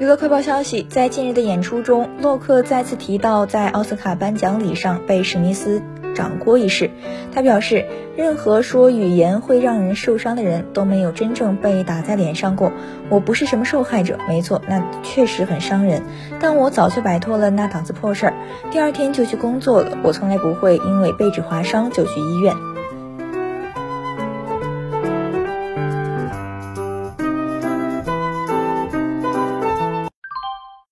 娱乐快报消息，在近日的演出中，洛克再次提到在奥斯卡颁奖礼上被史密斯掌掴一事。他表示，任何说语言会让人受伤的人都没有真正被打在脸上过。我不是什么受害者。没错，那确实很伤人，但我早就摆脱了那档子破事儿。第二天就去工作了。我从来不会因为被纸划伤就去医院。